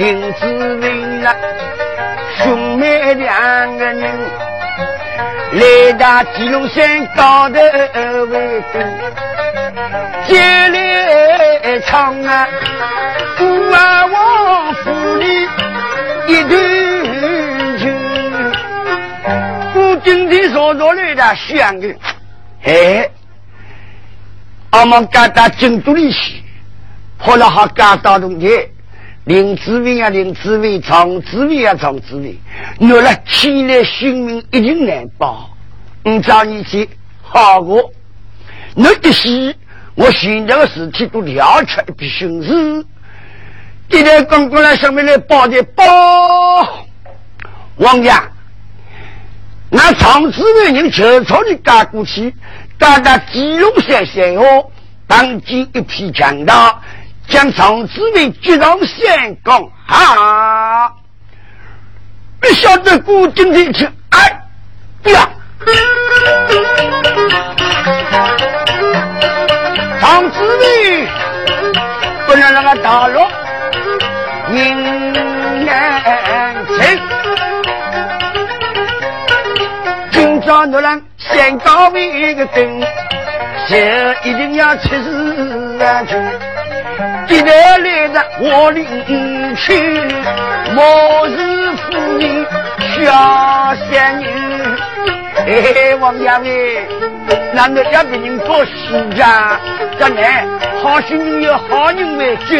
林志玲啊，兄妹两个人来到吉隆山高头为根，接来唱啊，不啊王府里一段。今天说着来的香的，哎，俺们干到京都里去，跑了好干到东去，林志伟啊，林志伟，常志伟啊，常志伟，我了起来性命一定难保。你找你去好过，那一些我现在的事情都了出一笔心事，今天刚刚来上面来报的报，王家。那长子伟人悄悄的赶过去，赶到基隆山山后，当即一批强盗将长子为举上山岗啊！不晓得古今的去，哎呀！长子为不能让他打落，宁难情。叫奴人先搞一个灯，先一定要出事啊！去，一来的我领去，我是夫人小仙女。哎，王家卫，难道要别人做戏呀？这来，好心人有好人为救。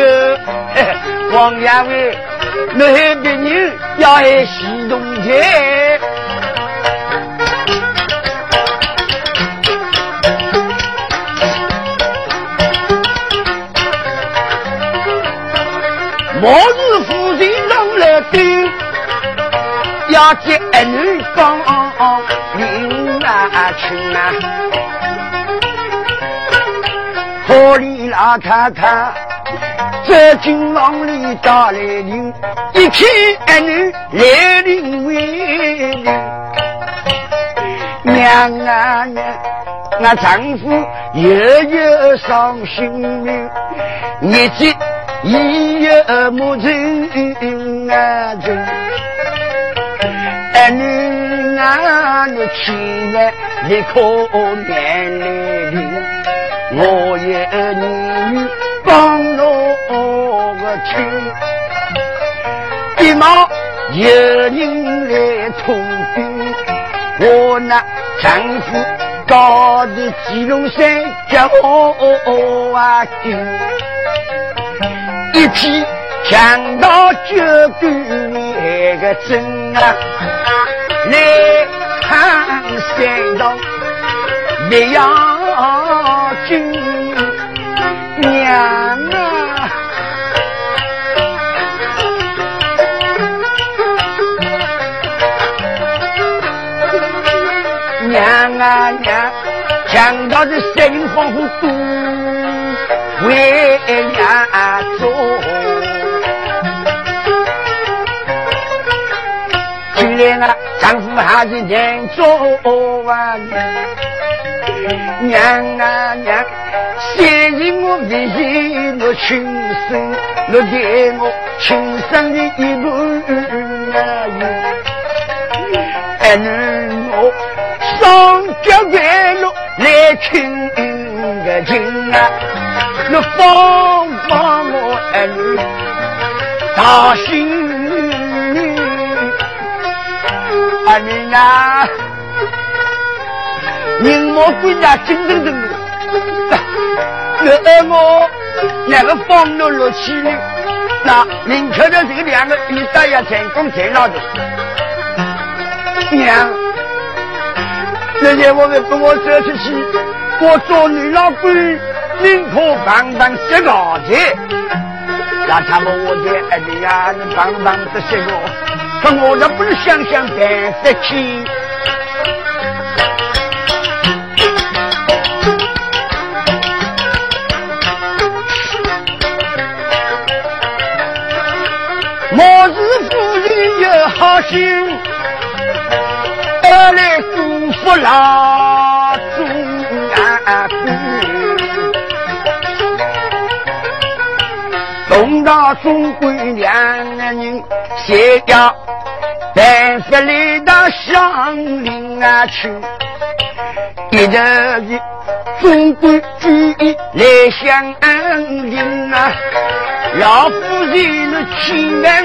王家卫，那些别人要爱戏动钱。我是夫人上来顶，要接儿女讲领啊亲啊，河里老太太在金房里打来铃，一看儿女来临为临，娘啊娘，我丈夫夜夜伤心命，日记。一夜母亲啊亲，儿女啊你起来你可怜怜我也女帮我个亲，一毛有人来通禀，我那丈夫高的吉隆山叫我啊亲。一批强盗就跟那个真啊，来看山东别要紧娘啊，娘啊娘，强盗的声音仿佛都为娘做。啊，丈夫还是难做啊！娘啊娘，现在我为人我亲生，我给我亲生的一半啊！儿女我双脚弯路来亲个亲啊！我放放我儿女大心。阿明啊，人莫归那金正正的，那二我两个放落落去呢？那明确的这个两个一打也成功成了的。娘，那天我们跟我走出去，我做女老倌，宁可帮帮些个钱。那他们我的儿子呀，你帮帮这些个。可我也不是想想办法去。莫是夫人有好心，儿老中到中国两个人写要办法来到乡邻啊去，一头是中国主义来乡邻啊，老夫人的亲人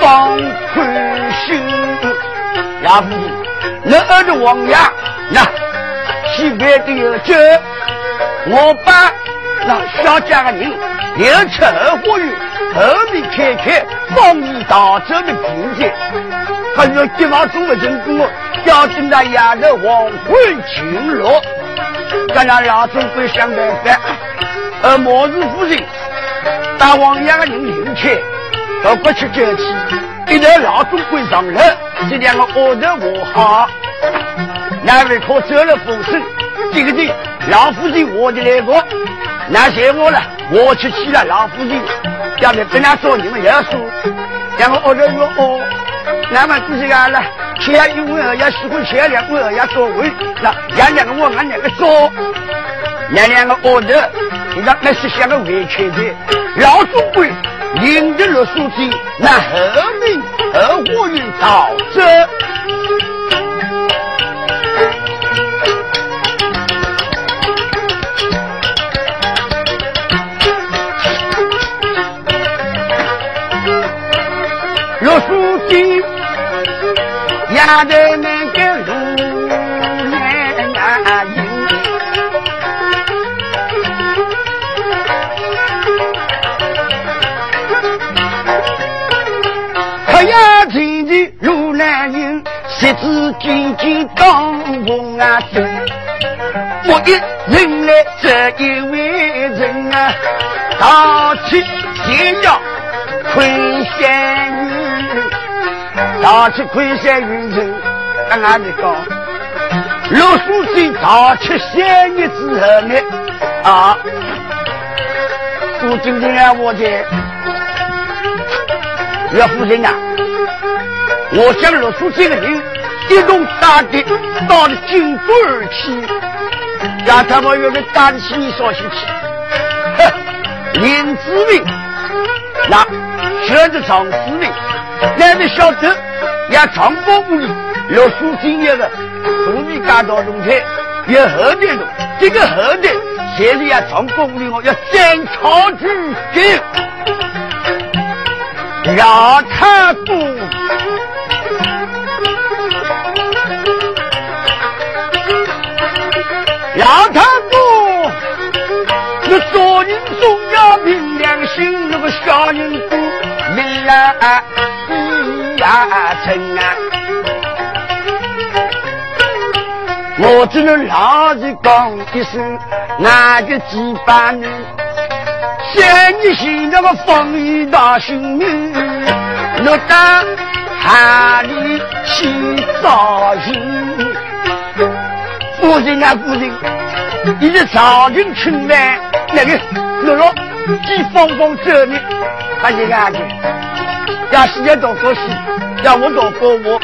放宽心，老夫人。那儿子王爷，那西边的有酒，我把那小家的人留吃二花园，后面开开放你大走的平间，还有急忙中的成功，要等到丫头黄昏进落，咱那老总会想办法。而末日夫人大王爷的人留吃，都不吃酒气，一头老总会上楼。这两个恶头我好，那位可走了风声，这个的老夫人我的来过，那谢我了，我去娶了老夫人，要不跟他说你们也要说，两个恶头说哦，那么就是个了，钱一万要喜欢钱两万要多位，那两两个我俺两个说，那两个恶头，你看那是像个委屈的，老总归。领着罗书记，那后面二货运到这。压在那个路面啊。十指紧紧当红啊灯，我一人来这一位人啊，大起天要昆山云，大起昆山云人，俺俺的讲，六书记大起三日之后呢，啊，我今天啊，我的岳父人啊，我讲六书记的人。一动大的到了京都而去，让他们有个担心你说心去。哼，林志明，那选择长志明，哪里晓得要长风屋里有书经验的，从你赶到中台，有后台的，这个后台现在要长风屋里我要三朝举行，让他不。老太公，你做人总要凭良心，那个小人不明啊，一呀成啊！我只能老实讲一声，那个几百年，三年前那个风雨大行女，我到海里去找人。夫人啊，夫人，你的朝廷春晚那个那个几方方走呢？把你看看，要时间多可惜，要我多过我。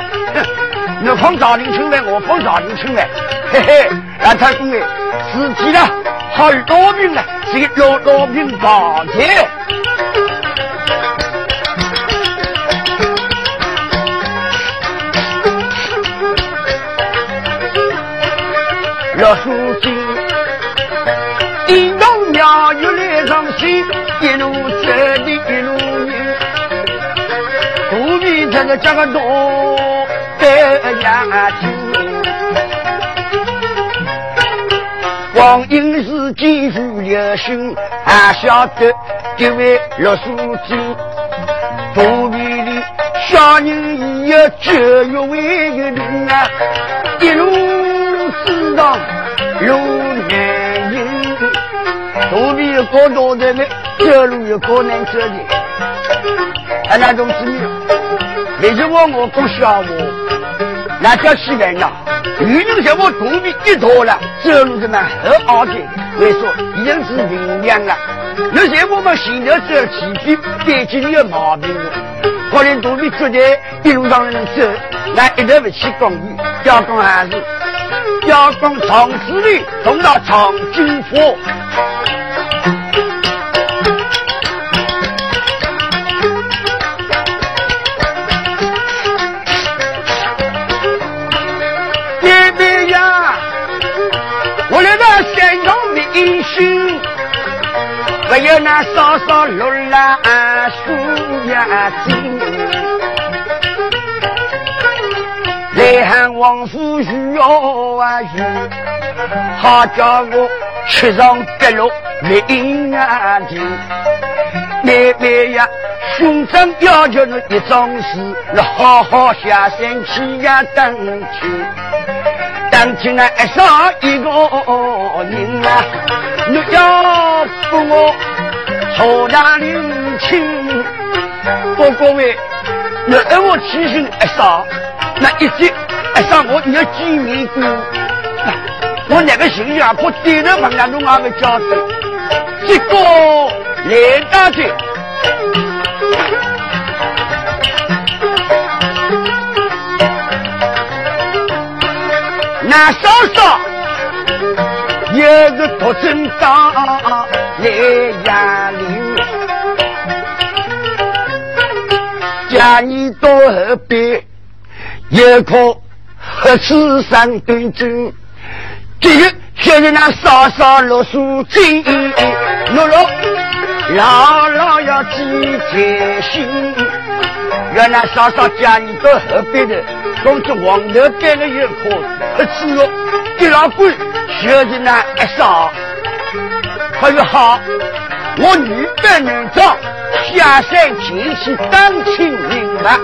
你放朝廷春来，我放朝廷春来，嘿嘿，让他因为自己呢好老命呢，是个老老命大钱。老书这个这个多得呀紧。光阴是几如流星，还晓得这位老书记，肚皮里小人也有九月为个人啊，一路。知道路难行，肚皮有高多的呢，走路有高难走的。啊，那种子女，为什么我不笑我？那叫西人呐，女人像我肚皮一坨了，走路怎么很傲的？为说已经是明亮了。那些我们心头这起皮，毕竟有毛病了。可能肚皮觉得一路上能走，那一点不去讲你，要讲还是。要讲长子里送到长军府。有那嫂嫂罗兰苏呀金。来喊王夫婿哟啊婿，好叫我吃上白肉没啊的。妹妹呀，兄长要求你一桩事，你好好下山去呀等去。等起来少一个人啊，你要不我坐大领情，不过喂，你让我提醒一声。那一节，哎，上我你要见面过，我那个心啊，不点了碰到侬那个家的，这个来大姐，那嫂嫂也是独针刀来压铃，家里到河边。有可何此三对针？这个现在那嫂嫂落书金，落落牢牢要记在心。原来嫂嫂家里到河边的，公子王头盖了一颗何此哟，一老鬼现在那一少，可是好，我女扮男装下山前去当亲明白。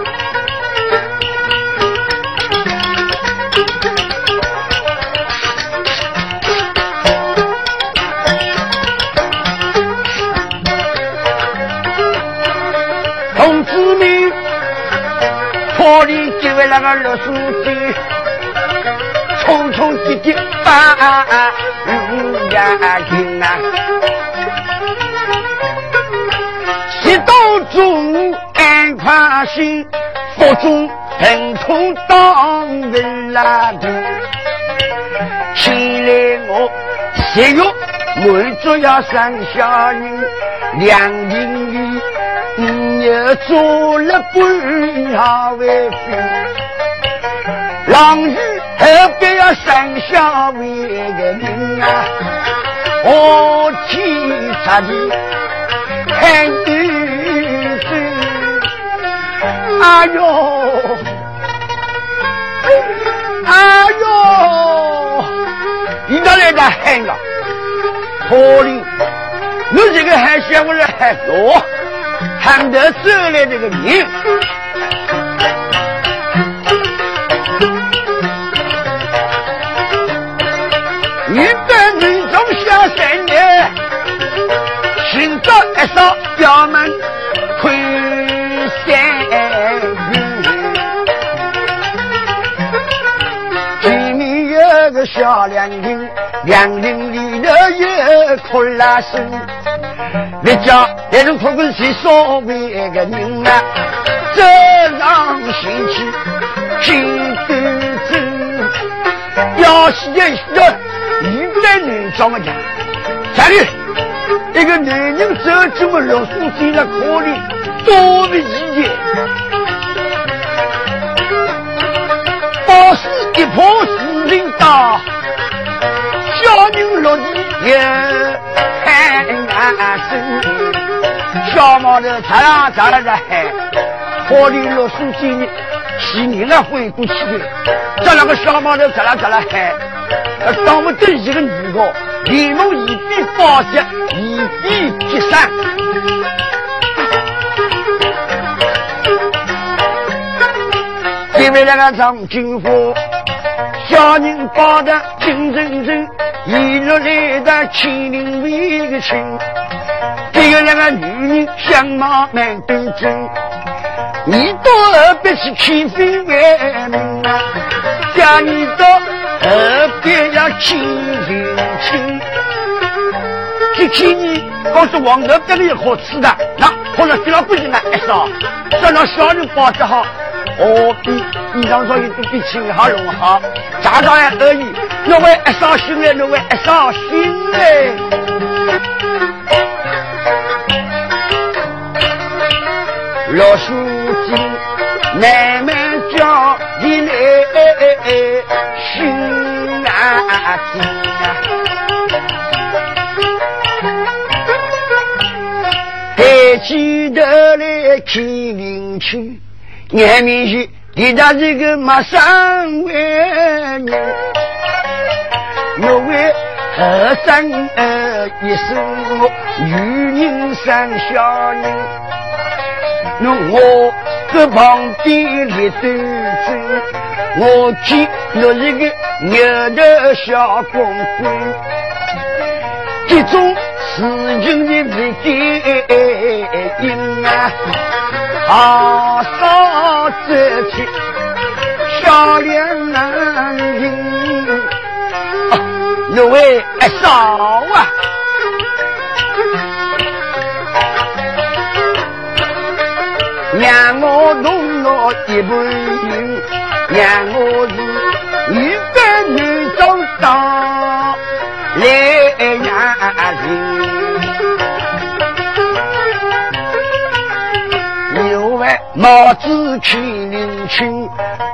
我里几那个老书记，匆匆急急把五眼睛啊，一到中午安宽心，腹中疼痛当人拉的，起来我节约满足要生下人，两人里。又做了官下为夫，郎日何必要生下为个人啊？我天差的看女子，哎呦，哎呦，你哪来的喊了？可怜，你这个还嫌我来喊多？看得出来这个人，你在人中下三年，寻找一扫衙门困三月。前面有个小凉亭，凉亭里头有棵拉树。别叫那种土根谁所谓个人啊？这样心气心端正，要是要要一个女装的讲，家里一个男人走这么老书记了可怜，多的意见，报是一破四人大，小人落地也。安生，小毛头咋啦咋啦在喊，火里落书记呢，几年了回过去的，这两个小毛头咋啦咋啦喊，当不得一个女的，连忙一笔报捷，一笔结善。因为那个张金虎，小人抱得金铮铮。一路来的千灵为个亲，这个两个女人相貌蛮端正，你到何必去欺负外门啊？家里到何必要亲亲亲？去亲你，告诉王德这里好吃的，那或者给了不行了，哎嫂，叫那小人包的好，何必衣裳上一都比青好龙好，家长也而已。若为一伤心嘞，若为一伤心嘞。老书记慢慢教你来心啊静。抬起头来看林去，眼面前你他这个马上为人，又为和尚呃一生女人生小人，那我这旁边立端正，我见了一个牛头小公公，这种。事情的不定啊，好少走去小两人，那位嫂啊，让我弄了一半银，让我帽子去领亲，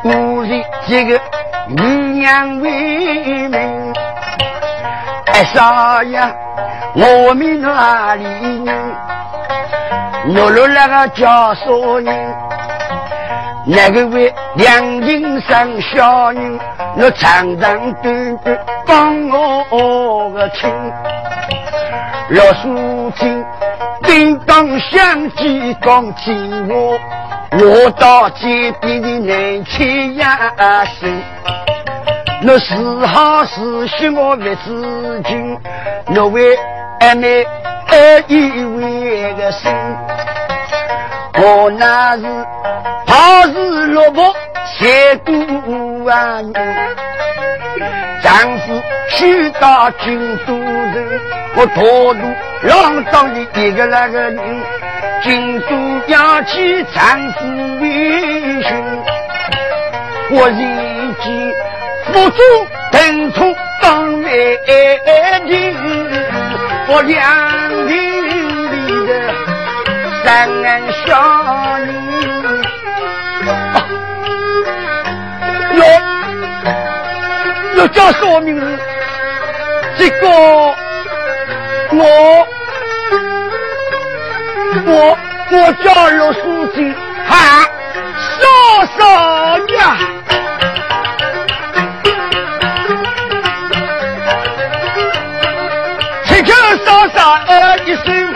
屋里这个女娘为民。哎，少爷，我们哪里人？我罗那个叫啥人？那个为两人生小人，我长长短短帮我个亲。老书记，叮当响起讲情话。我到街边的南千呀声，那是好是虚我不知情，那为爱妹爱以为个心，我那是怕是落魄写孤啊丈夫去到京都人，我拖路浪荡的一个那个人。京都要去丈夫为寻，我已经付出等从当来的，我两庭里的三安小女，要要叫什么名字？这个我。我我叫陆书记，哈，嫂嫂呀，请求嫂嫂呃一声，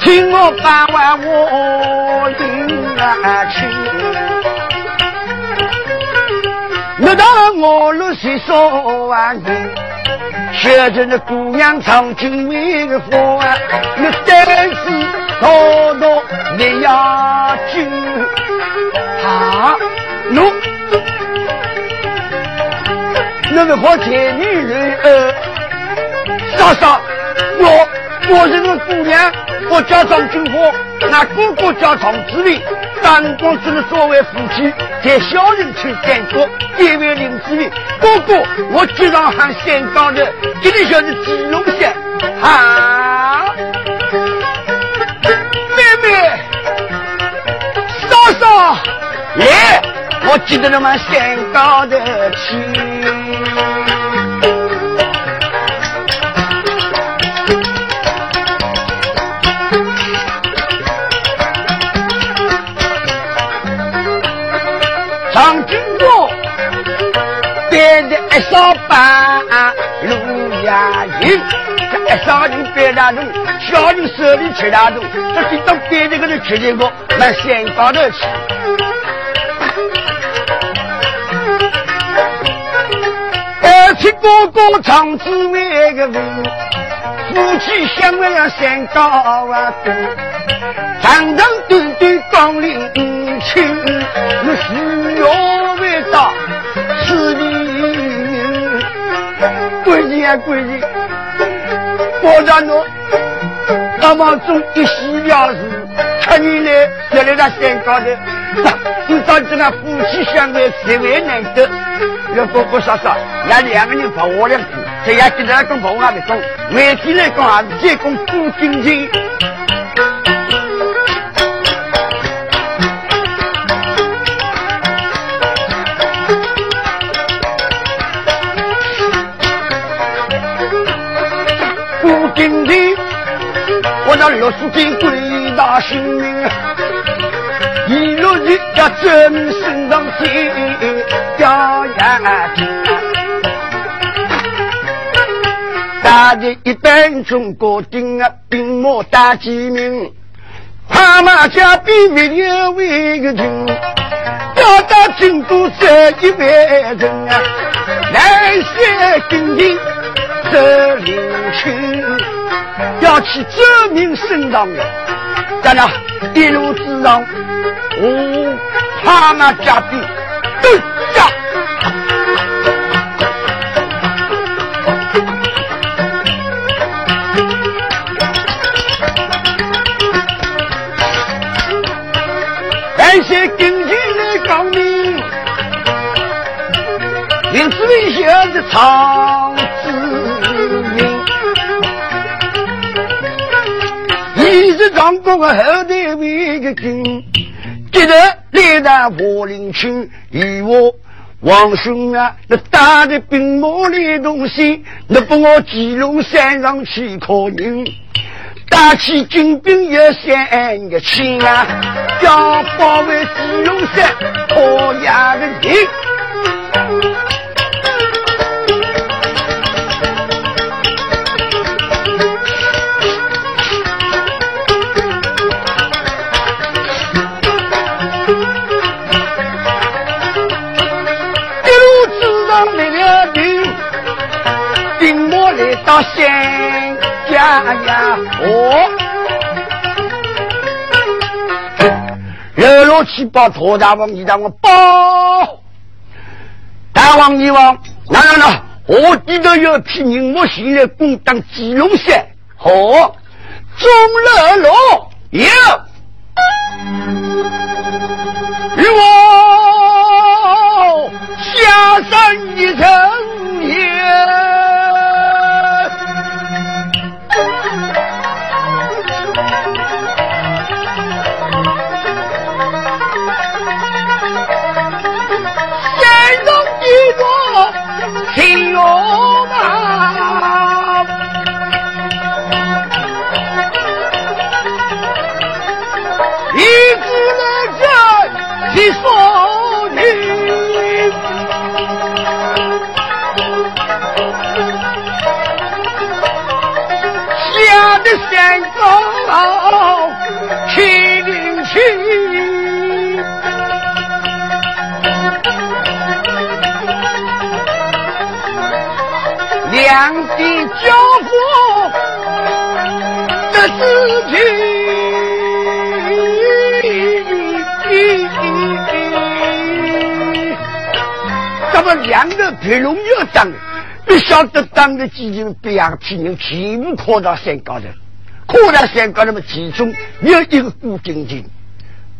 请我办完我领啊亲，那到我陆续说完人。学着那姑娘唱京味的风啊，那单是滔滔烈呀酒啊，侬那个好见女人呃，嫂嫂，我我是个姑娘，我叫张金花，那哥哥叫张志伟。当公子的作为夫妻，在小人去干过，因为林志伟哥哥，我经常喊县高的，这里就是吉龙县啊，妹妹，嫂嫂，来，我记得那么县高的去。大东，小人手里吃大东，这是到别这个人吃这个，那先高头去。而且哥哥长子为个人，夫妻相爱要先高啊多，长长短短刚领情，那需要味道，是你。贵人贵人，我让侬阿妈做一喜了事，看你呢，要来那山高头，你找这个夫妻相爱十万难得，要哥哥嫂嫂，那两个人跑我两句，这样记得跟跑那边走，每天来讲啊，这讲不经济。六十金贵大性命，一路你要证明身上心家眼睛。大的一般中国定啊，兵马大几名，他马家比没有为个军，要打京都这一万人啊，来些兵丁这领去。要去证明身上的，在那一路之上，我他那家兵都下，感谢根据来讲明，林子里写的唱。一直张过个后台为个根，接着来到华林区，与我王兄啊，那打的兵马的东西，那不我基隆山上去考人，打起军兵也三个千啊，要保卫基隆山考压的人。到县家呀，哦，六六七八，托大王，你让我包，大王你王，那那那，我记得有批人，我现在攻打基隆县，好，中乐路有，与我下山一程也。们两个不容易当，不晓得当的几人，别样批人全部靠到山高头，靠到山高头么？其中有一个古晶晶。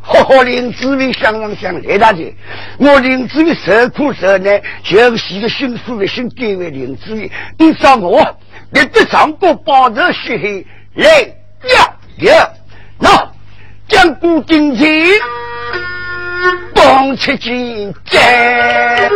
好好林志伟想想想来大姐，我林志伟受苦受难，就是个心腹的心改为林志伟。你找我，你得上过报仇血海来呀呀！那将古今情，东七金寨。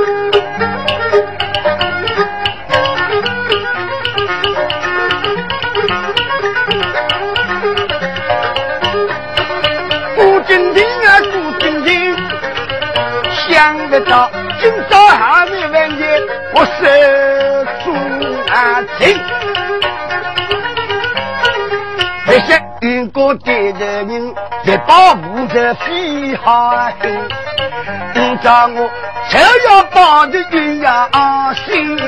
些云过对的人，在保护着飞海。你叫我就要保着云阳心，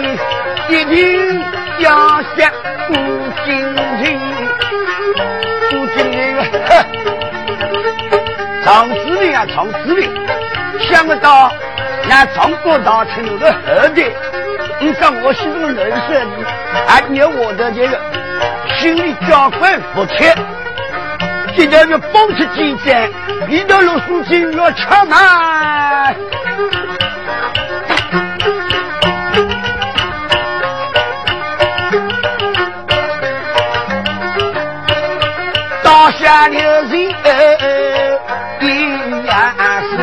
一定要向顾金陵。顾金陵啊，长子令啊，长子令。想不到，那中国大清的后代，你讲我心中难受，还有我的这个心里交关不切，今朝要风出几载，你到老书记要吃嘛？大下留人一样是，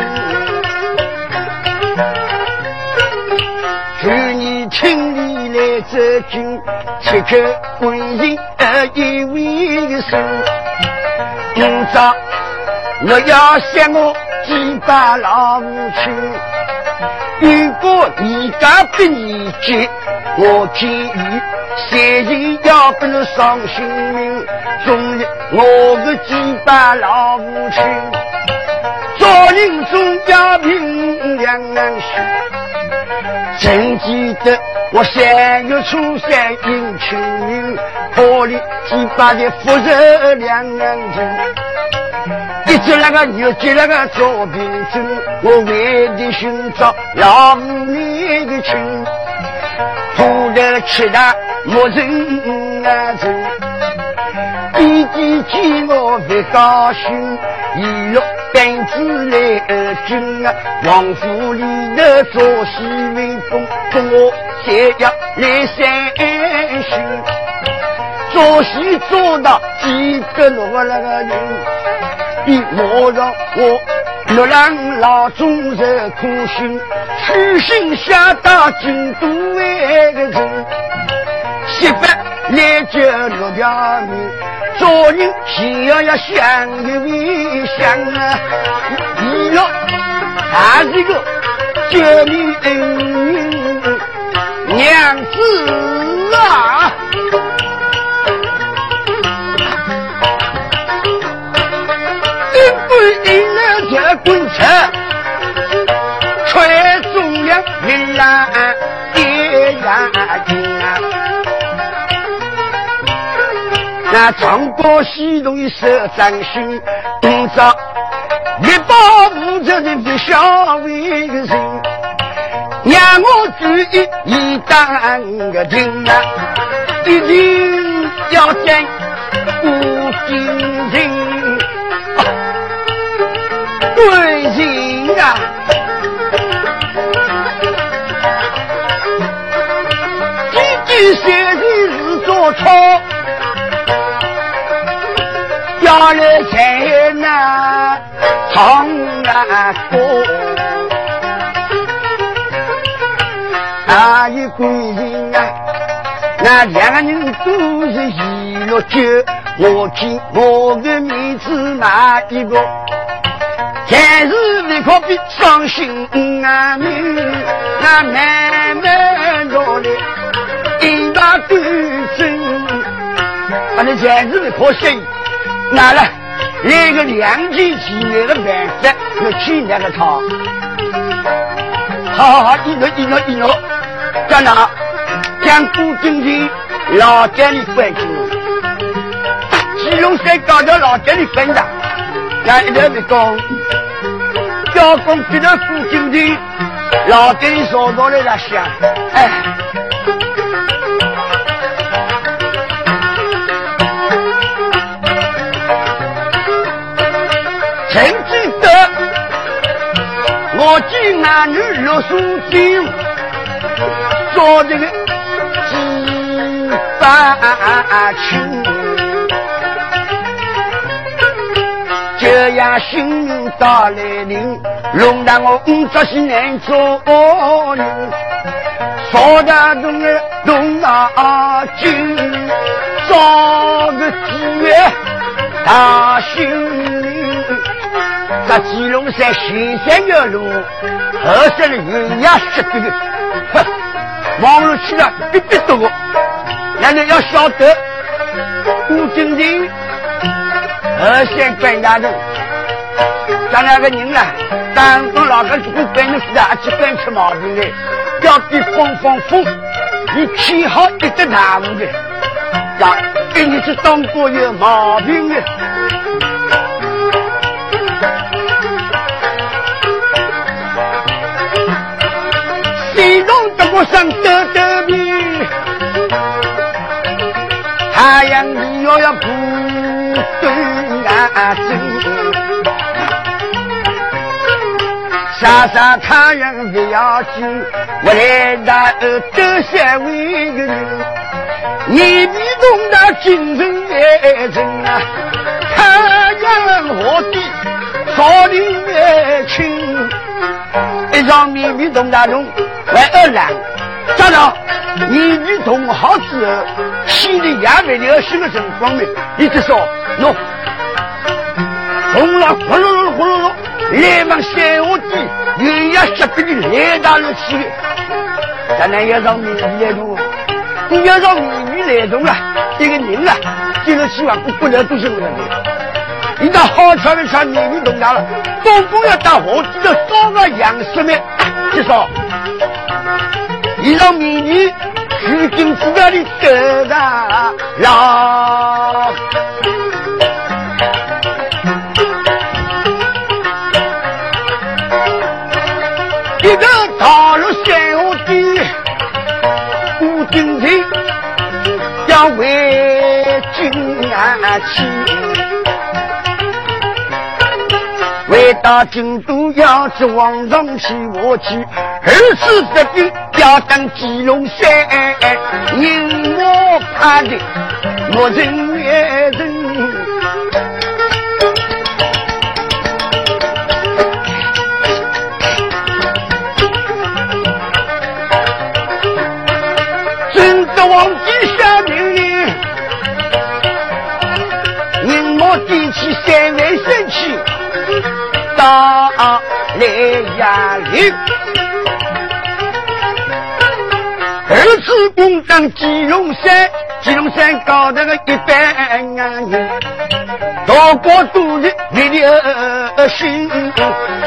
去年请你来走进，吃口温人一位生。今朝我要向我几把老母亲，如果你敢不义节，我建议三人要不能伤性命。终日我的几把老母亲，做人总要凭良心。曾记得我三月初三迎亲人，破里几把的富人两人。一接那个又接那个做病症，我为的寻找老母的亲，突然吃大莫人啊人，弟弟见我不高兴，一路赶子来而进啊，王府里的做戏为风，跟我解要来三心，做戏做到几个落那个人。你莫让我月亮老众人苦心，痴心下到京都为个人，媳妇来就六条命，做人先要要想一位想啊，你要还是个救命恩人娘子啊！滚车，穿中央云南一呀金啊！那长高西东一手掌心，今朝一把五折的不孝为人，让我注意一当个听啊！一定要见吴金人。贵人啊，几句闲言是做错，要来才那唱啊歌。那两个人都是一路酒，我见我的面子哪一个？还是不可比伤心啊！女那慢慢落来，一把断针，反正还是不可惜。拿了来个两全其美的办法，要去那个他。好好好，一诺一诺一诺，在哪？将古今的老家里关进来，龙山搞到老家里分的，那一条没讲。小公接到附近的老店说到来了想，哎，曾记得我见男女六书经，做这个几番情。这样新年到来临，弄得我五十岁难做人。少大东儿东大军，造个几月大新年。这基隆山新山的路，二十的云呀湿的，哼，望路去了别别多。那你要晓得，古今人。二线关家头，咱两个人呢，当中老个如果关的是啊，去关出毛病来，要比风风风，你起好一直大雾的，让，给你去当官有毛病的。太阳你要要不断啊走，傻傻太阳不要紧，我来打呃都想为个你，你比动得精神也真啊，太阳我的少林也情，一张面皮动大龙，快二两，站长。你女同好之后，心里也没了什么什么方面，你就说喏，红了呼噜噜呼噜噜。连忙先下地，又要下边的来大了去。咱俩要让秘密来动，你要让秘密来动了！这个人啊，这个希望不不能都是我的。你到好穿的穿秘密动大了，总共要到河底的烧个样式面，就说一让秘密如今知道的得啊，让。一个大陆山下的古京城，要为君而起，到京都要去皇上去我去，二次这边要登基隆山，因我怕的我人也人。二次攻打鸡龙山，鸡龙山高的个一般人，大国都是为了心，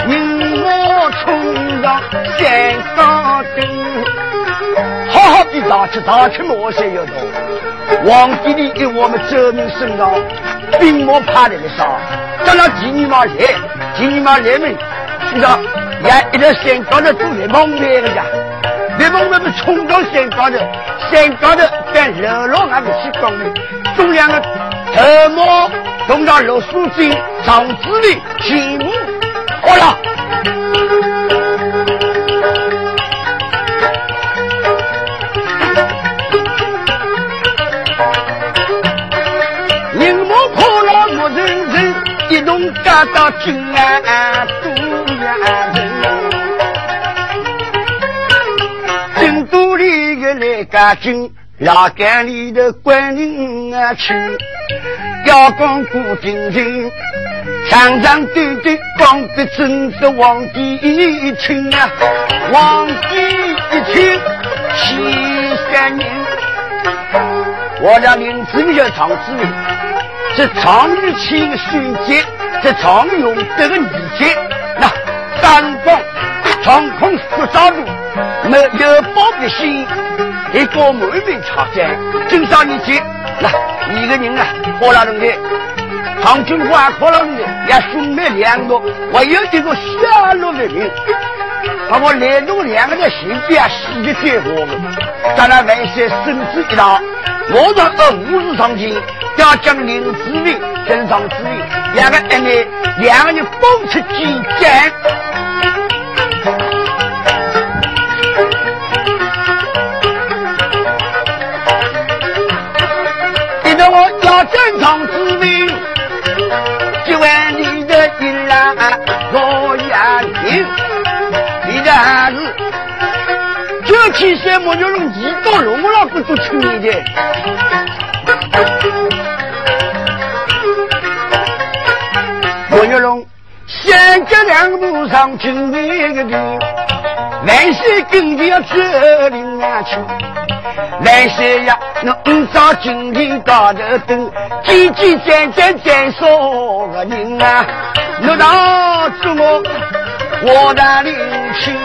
宁我冲上山高顶。好好的打吃打吃莫些要多，皇帝里给我们证明身上，并没怕的少。叫那妓女嘛来，妓女嘛来没？是吧？也一条山高头都来蒙面的呀，来蒙面冲到山高头，山高头在热闹那个去光的，中两个头毛弄到罗素金长子里起舞，好了。一同赶到京安都京都里个来赶京，拉杆里的官人啊去，要讲古今人，长长短短光的真是皇帝一听啊，皇帝一听气三年，我的名字叫常志明。这常玉清的孙杰，这常用这个理解，那三光长空不照路，没有报的心，一个满面朝战，正上你去，那一个人啊，喝了东西，长军官喝了东西，也兄妹两个，我有一个下落的人，把我来路两个的心边洗的最好的，咱那外些身子一大，我这二五日上京。要将林子明跟张子明两个人呢，两个人风出激战，记得我要战张子明，几万里的一浪我也听，你的儿子就天些木牛龙一到龙了，不都出你的。先这两步上进那个的，万岁跟着要这里啊去。万岁呀，那五朝金殿高头等，几几战战战说个人啊，我当主我我的领情，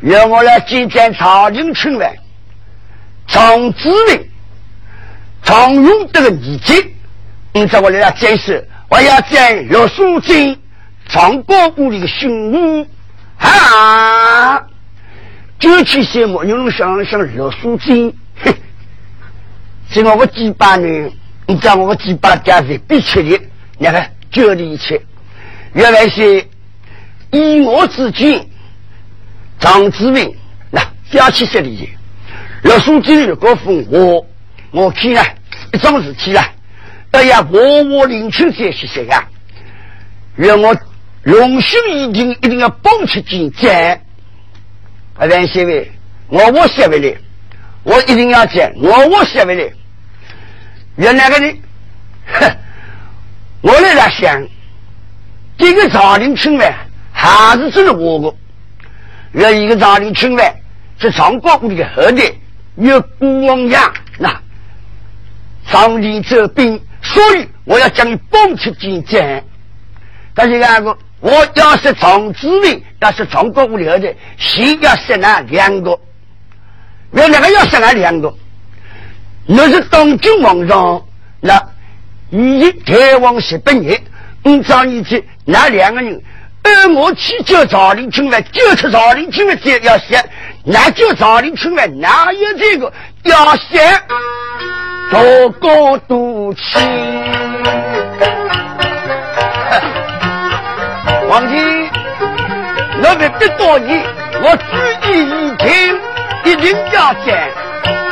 让我来见见朝廷春晚。常子明，常用这个礼节，因此我来了解释，我要在罗素金常国屋里的训务啊，就去羡慕，有人想想罗素金，哼，这个我几百年，你知道我几百家子必吃的，你看就这一切，原来是以我之见，张志明那加起十里，六书记的高峰，我我看呢一桩事体啊，哎呀，我我领情这些些啊，愿我荣幸一定一定要帮出进展。啊，万谢位，我我写回来，我一定要讲，我我写回来。原来个人，我来在想，这个朝廷春晚还是真的我个。原一个朝廷春晚是长国屋的后代，有孤王样，那上帝这兵，所以我要将你绑出进战。但是那个。我要是从子位，要是从国无聊的，谁要生那两个，那两个要生那两个，那是当今皇上那已经太王十八年，你找你去那两个人，而我去叫朝廷春晚，就出朝廷春晚就要写，那叫朝廷春晚哪有这个要写多高多轻？王亲，我别别多你，我注意一听，一定要讲。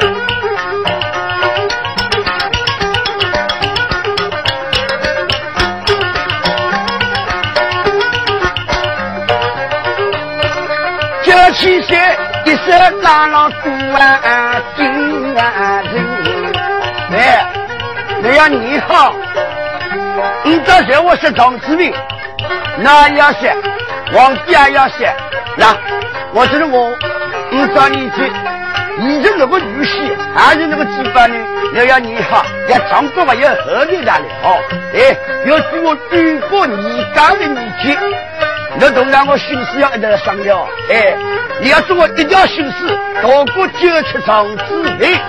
七岁一生打了古啊金啊人，哎，你要你好，你这些我是张志明。那要写，皇帝也要写。那我觉得我按照你去，你是那个女婿，还是那个鸡巴呢？要要你好，要张国嘛要后面哪里好？哎，要给我吕过你家的女婿，那当然我心思要一直商量。哎，你要做我一条心思，多过九七长子内。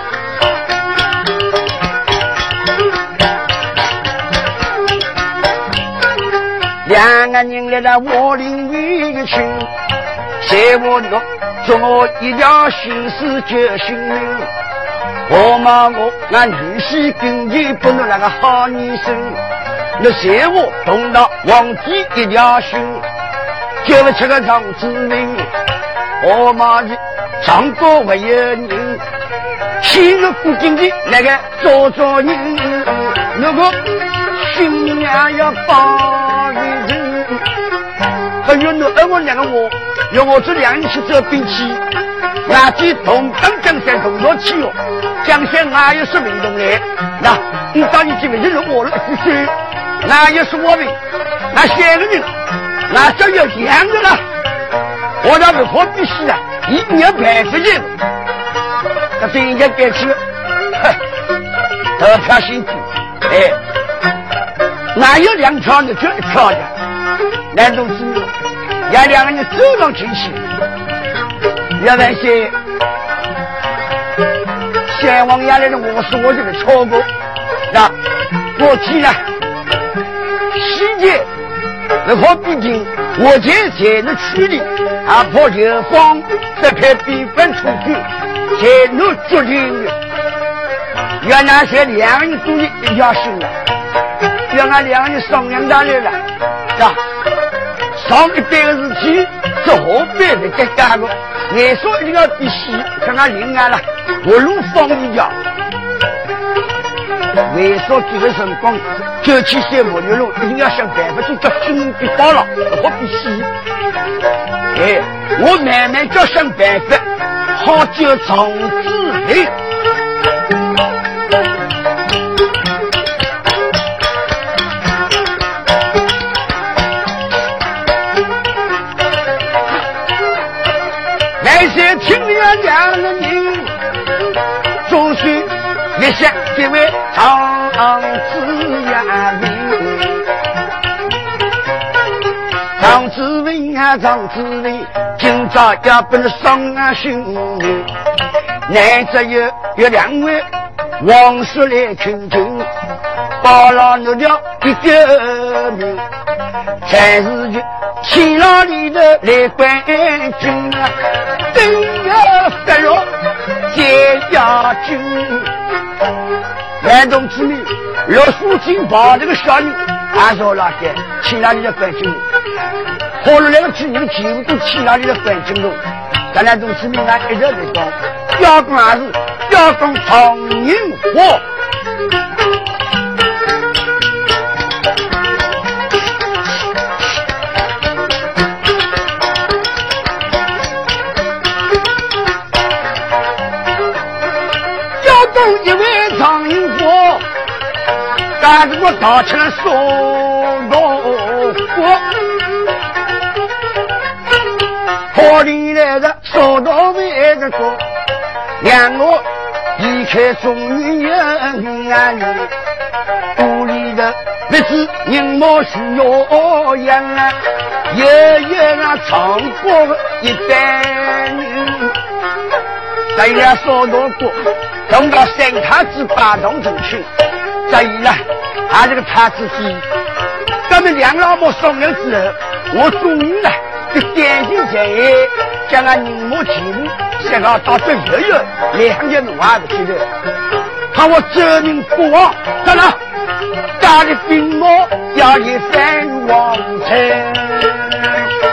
两个人来到我林里去，在我弄做我一条心思就行。我骂我那女婿跟前不能那个好女生，那在我动到皇帝一条心，救不出个长子命。我骂你长过没有人，欺负不敬的那个做做人，如果新娘要帮。还有那二我两个我，要我这两人去做兵器，那几同当江山同坐去哦，江山哪有是民动的？那你当你几位就是我了不是？哪有是我的？那三个人，那就要两个了。我那为何必须啊？一定要办法的。他这应该该去，哼，得票辛苦，哎，哪有两条你就一条的？难道是，要两个人走上进去，要那些先王爷来的我是我这个错过，那过去呢，细节如何毕竟我在在那区里，还怕流放，这片边关出去，在那决定的，原来是两个人都一条心了，要俺两个人商量下来了，是吧？上一辈的事情，是后辈的在干的。俺说一定要必须，看看另外了，我路放一条。为说这个辰光，九七三五六路一定要想办法做叫军人别到了，我必须。哎，我慢慢叫想办法，好救长子嘞。两个人终须立下这位长子呀名，长子文啊，长子文，今朝要不能伤啊心。难得有有两位王叔来请亲，报了那条一个名，才是去天牢里头来关军啊。真要发落解压军，南东之女，若书金把这个小人俺说那个去哪里的反军？活了两个军人，几乎都去哪里的反军了？咱俩从市民俺一直在讲，要讲还是要讲长宁话。但是我打起来说我。我里来的少到为个说，让我离开中原平安里，屋里的日子人莫需要养啊，爷爷那唱过一代女，这一了少到过，等到三太子八洞进去，这一了，他这个太子妃，咱们两老婆商量之后，我终于了。这点心前夜，将俺宁母亲想要到这月月，两年我还不记得。怕我责任不忘，咋了？家里病魔要一三王城。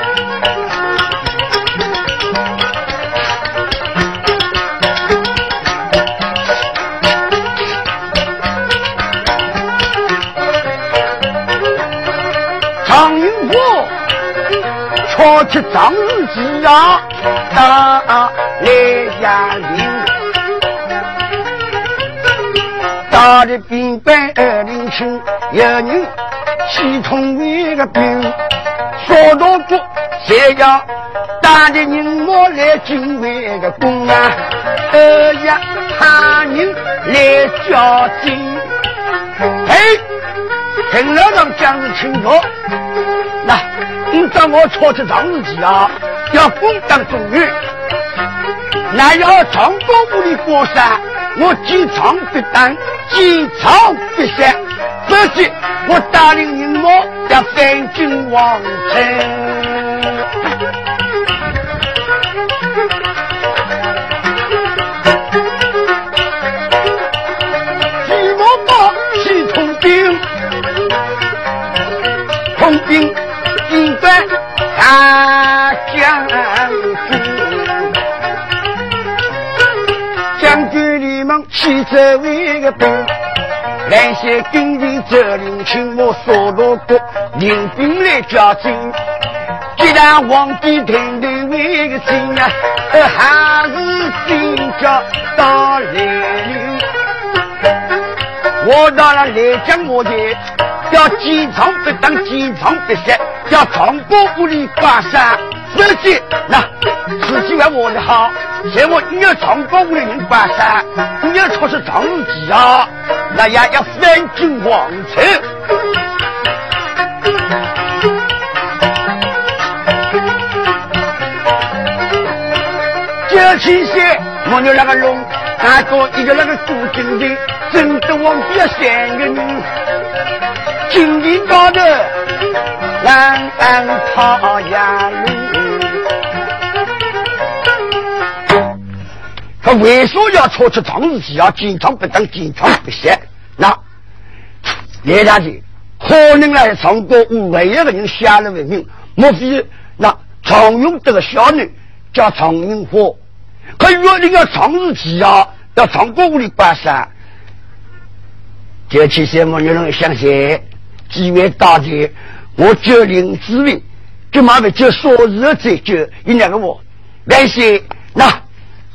我去张日记啊，打来压铃，打的兵败二零七，有人系统一个兵，说到过谁要打的人我来警卫个功啊，二呀他人来交警，嘿，听了让将士清楚，你找我抄起张日记啊，要攻当中原，那要长高屋里过山，我经常必当，经常必山，这是我带领人马要反军王城。你们起这为个兵，来些兵丁责任请我所罗国领兵来交军。既然皇帝听的为个心啊，还是军家到来临。我到了来将我的。要坚长不当，坚长不息，要长过屋里挂山。否则，那自己为我的好，像我你要长过屋里人挂山，你要出是长日记啊，那也要反军王朝。这期间，我有那个龙，还多一个那个朱金的，真的忘记了三个人。金陵高头，蓝安桃呀路。他为什么要出去长日记啊？经常不当，经常不写。那叶大姐可能来唱歌，唯一个人下了为名，莫非那常用这个小女叫常云花？可约定要长日记啊，要唱歌屋里办事。这期节目你能相信？几位大姐，我叫林志伟，就马上叫说日再叫一两个我。那些那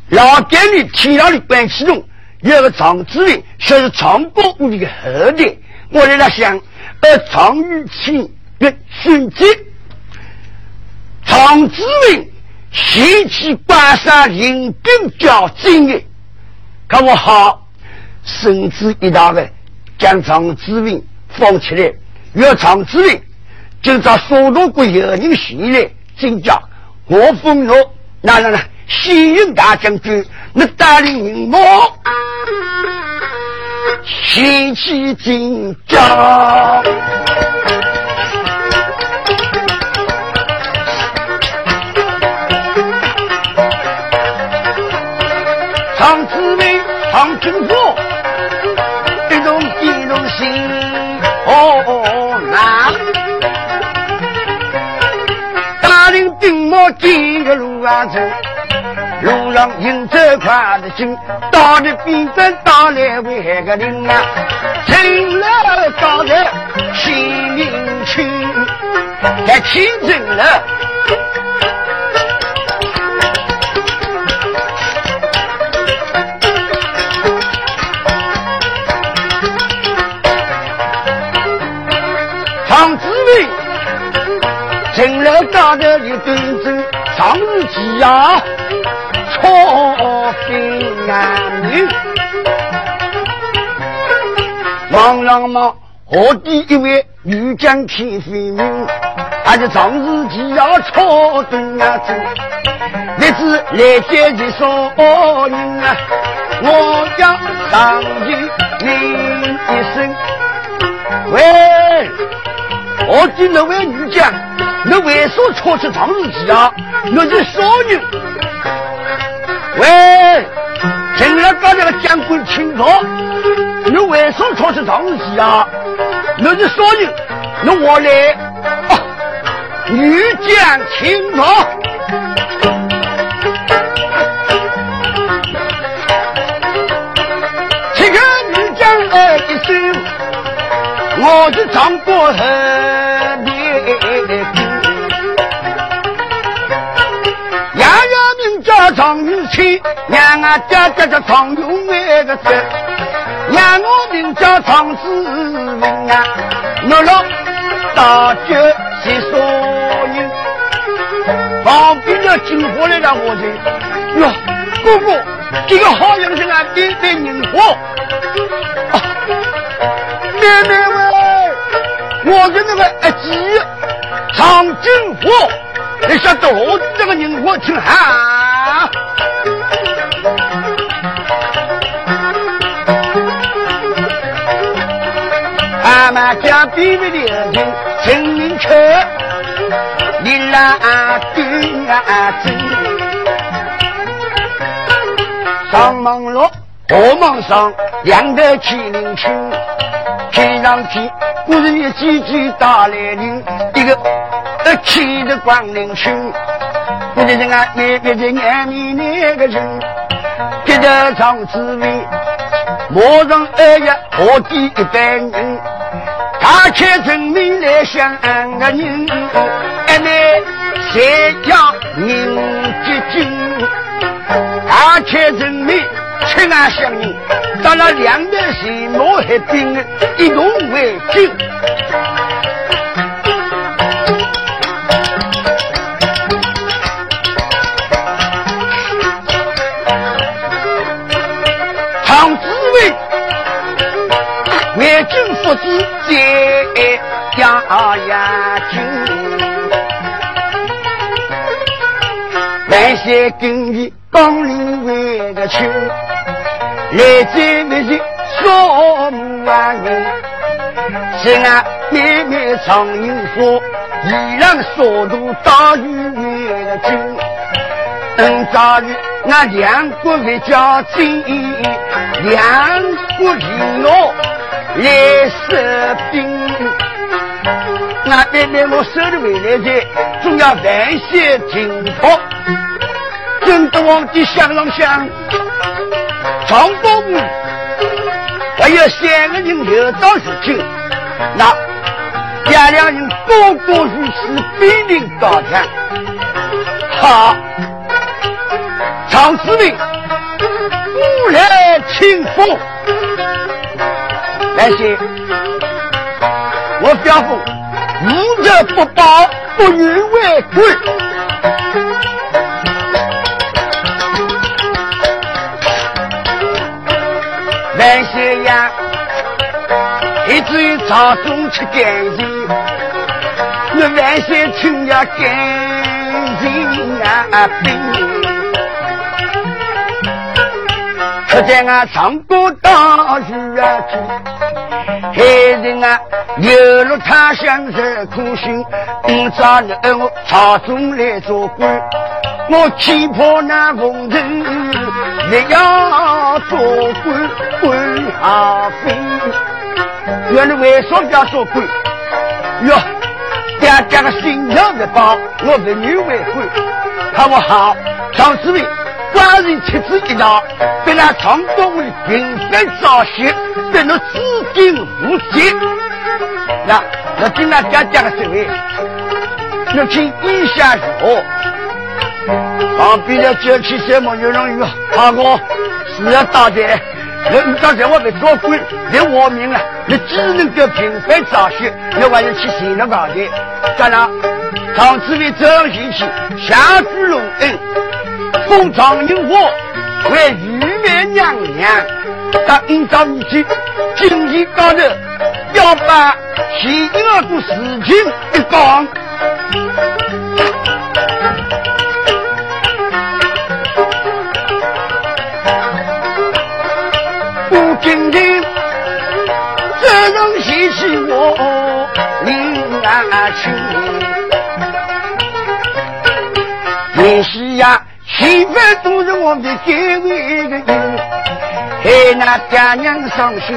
老店里天上的关启中有个常志伟，说是常国屋里的后代。我在那想，而常玉清的孙子常志伟嫌弃关山领兵较精的，看我好，甚至一大个将常志伟放起来。要长之令，就找苏东国有人袭来，进家我封诺，那那那，西营大将军，那带领人马，先去进家。长之令，长军府，路，上迎着快的紧，到底比得打来为个人啊，成了高人心明去，该起阵了。常志伟成了高头的端正，常日吉呀，错分男女。忙忙忙，河底一位女将天飞明，还是常日吉呀，错端正。日子来接的少人啊，我要上去领一声，喂。我的那位女将，你为什么错失长日期啊？那是少女。喂，进来刚才个将军请坐。你为什么错失长日期啊？那是少女。那我来。女将请坐。请看女将哎一声，我是张国恒。常有钱，让俺家家家常有那个子，让我名叫常志明啊！我老大脚是所有，旁边的金火来了，我这哟，哥哥，这个好像是俺妹妹人火，妹妹喂，我是那个阿吉常金火，你晓得我这个人火挺好。妈妈家比比的人，陈明秋，你拉对啊真。上忙碌，下忙上，两头麒麟去，天上去，不是一几句大来人，一个呃气的光灵去。不是人啊，那个是眼里那个人，接着唱滋味，马上二月何地一般人，大开证明来想个人，哎妹谁家人结金？大开证明亲爱乡人，到了两头是毛海兵，一同为救。家呀，亲，万岁跟你刚领回个去，来在那些少母啊人，是俺妹妹常有福，依然速度大于那个军，等早日那两国为家亲，两国领我。来士兵，俺妹妹我手里回来的，总要万岁请托。真的皇帝想上想，长公母还有三个人有到事情，那两两人多多如此，必定高强。好，长司令，吾来请封。万岁！我表父无日不报，不愿为贵。万岁呀！一直朝中吃干净，那万岁请呀干净啊兵。可在俺唱歌大雨啊，害人啊流落他乡是苦心。今朝你我朝中来做官，我气魄那风尘也要做官，官下飞。原来为什么要做官？哟，家家个心跳的包，我的女为婚，好不好？张志伟，官人妻子一道，被那唐东屋里平分早些，被那至今无极。那那听那家家个这位，那听意下如何？旁边的叫起什么有人有怕我是要打的，人刚才我被做官，连我命啊，你只能够平分早些，要还要去谁了搞的？干了，长子为这样兴起，下居隆恩，封长英火为玉梅娘娘，但按照你去经济高头，要把其二个事情一讲。今天这人嫌弃我林安去，也是呀，媳妇都是我的结为的人，害那爹娘伤心，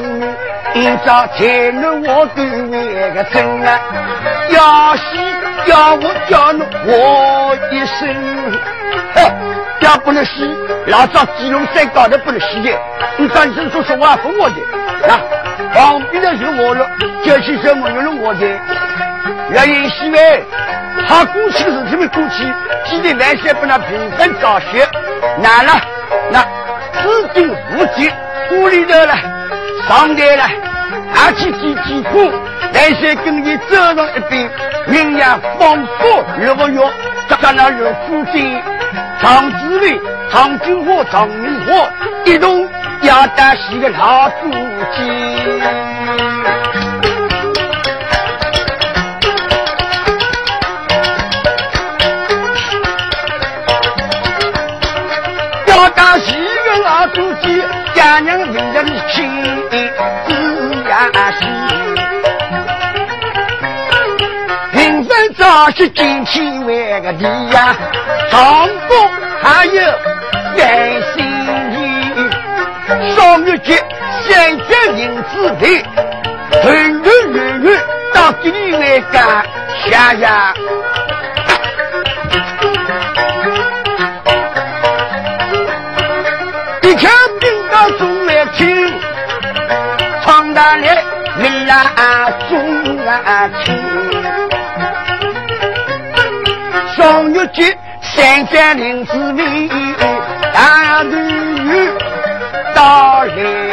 一朝才能我对那个真啊，要死要我叫你我一声，哼。要不能洗，老早鸡笼山高头不能洗的。你赶紧说说话封我的，啊，旁边的是我了，叫起什么用了我的？原因是为他过去的事情没过去，记得那些不能平分早些，难了，那资金无极，屋里头了，上台了，而且几几苦，那些跟你走上一边，营养丰富，六个月，咱那有福气。常志伟、常金火、常明火一同要打是个老祖鸡，我家是个老祖鸡，家娘人人亲，子呀是，平分早是金钱为个地呀。上国还有三心意，双月节三家银子的，团团圆圆到这里来干下呀。啊啊中来听，双月节。三江林子里，大女到来